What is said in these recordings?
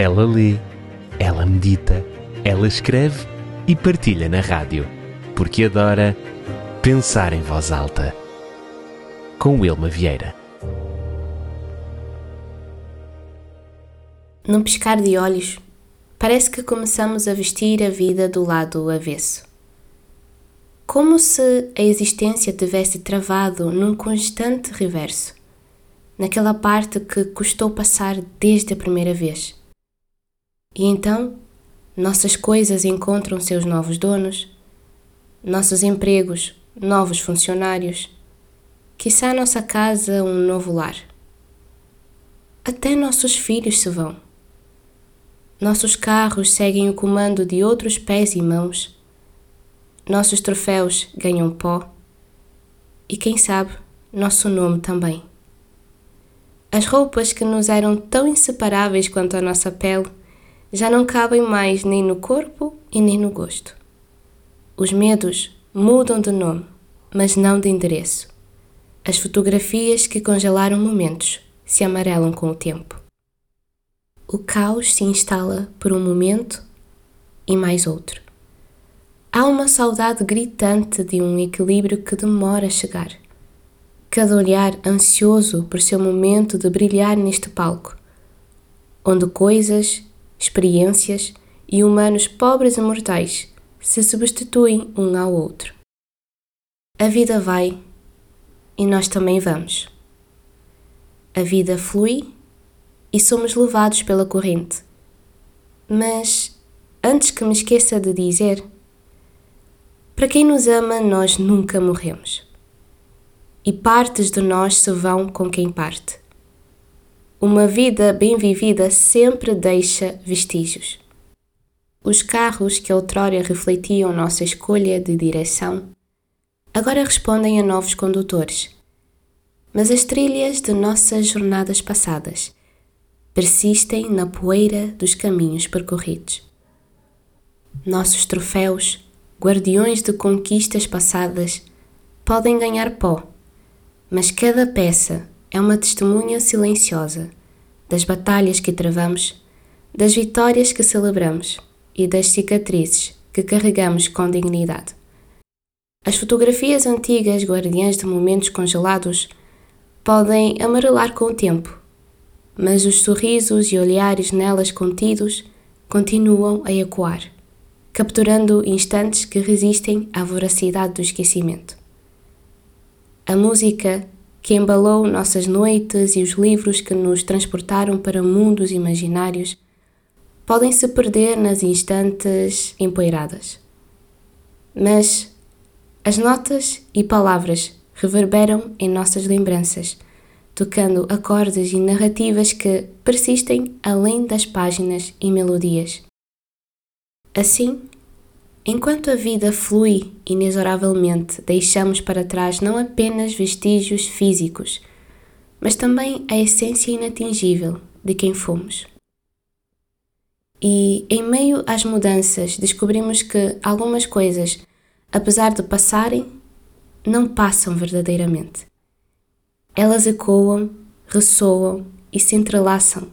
Ela lê, ela medita, ela escreve e partilha na rádio, porque adora pensar em voz alta. Com Wilma Vieira. Num piscar de olhos, parece que começamos a vestir a vida do lado avesso. Como se a existência tivesse travado num constante reverso, naquela parte que custou passar desde a primeira vez. E então, nossas coisas encontram seus novos donos, nossos empregos, novos funcionários, quiçá nossa casa um novo lar. Até nossos filhos se vão. Nossos carros seguem o comando de outros pés e mãos. Nossos troféus ganham pó. E quem sabe, nosso nome também. As roupas que nos eram tão inseparáveis quanto a nossa pele já não cabem mais nem no corpo e nem no gosto. Os medos mudam de nome, mas não de endereço. As fotografias que congelaram momentos se amarelam com o tempo. O caos se instala por um momento e mais outro. Há uma saudade gritante de um equilíbrio que demora a chegar. Cada olhar ansioso por seu momento de brilhar neste palco, onde coisas experiências e humanos pobres e mortais se substituem um ao outro. A vida vai e nós também vamos. A vida flui e somos levados pela corrente. Mas, antes que me esqueça de dizer, para quem nos ama, nós nunca morremos. E partes de nós se vão com quem parte. Uma vida bem vivida sempre deixa vestígios. Os carros que outrora refletiam nossa escolha de direção agora respondem a novos condutores. Mas as trilhas de nossas jornadas passadas persistem na poeira dos caminhos percorridos. Nossos troféus, guardiões de conquistas passadas, podem ganhar pó, mas cada peça é uma testemunha silenciosa das batalhas que travamos, das vitórias que celebramos e das cicatrizes que carregamos com dignidade. As fotografias antigas, guardiãs de momentos congelados, podem amarelar com o tempo, mas os sorrisos e olhares nelas contidos continuam a ecoar, capturando instantes que resistem à voracidade do esquecimento. A música que embalou nossas noites e os livros que nos transportaram para mundos imaginários, podem se perder nas instantes empoeiradas. Mas as notas e palavras reverberam em nossas lembranças, tocando acordes e narrativas que persistem além das páginas e melodias. Assim, Enquanto a vida flui inexoravelmente, deixamos para trás não apenas vestígios físicos, mas também a essência inatingível de quem fomos. E, em meio às mudanças, descobrimos que algumas coisas, apesar de passarem, não passam verdadeiramente. Elas ecoam, ressoam e se entrelaçam,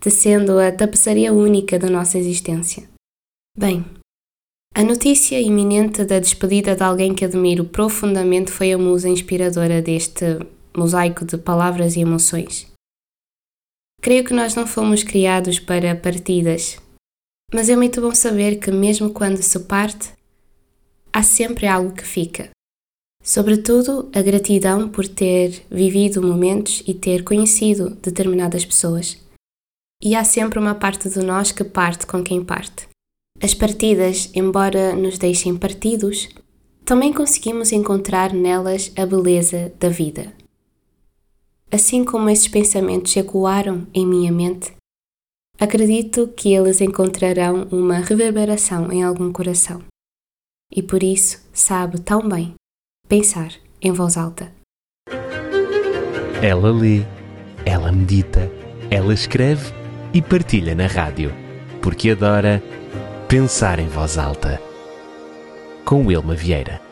tecendo a tapeçaria única da nossa existência. Bem, a notícia iminente da despedida de alguém que admiro profundamente foi a musa inspiradora deste mosaico de palavras e emoções. Creio que nós não fomos criados para partidas, mas é muito bom saber que, mesmo quando se parte, há sempre algo que fica. Sobretudo a gratidão por ter vivido momentos e ter conhecido determinadas pessoas. E há sempre uma parte de nós que parte com quem parte. As partidas, embora nos deixem partidos, também conseguimos encontrar nelas a beleza da vida. Assim como esses pensamentos ecoaram em minha mente, acredito que eles encontrarão uma reverberação em algum coração. E por isso sabe tão bem pensar em voz alta. Ela lê, ela medita, ela escreve e partilha na rádio, porque adora Pensar em Voz Alta, com Wilma Vieira.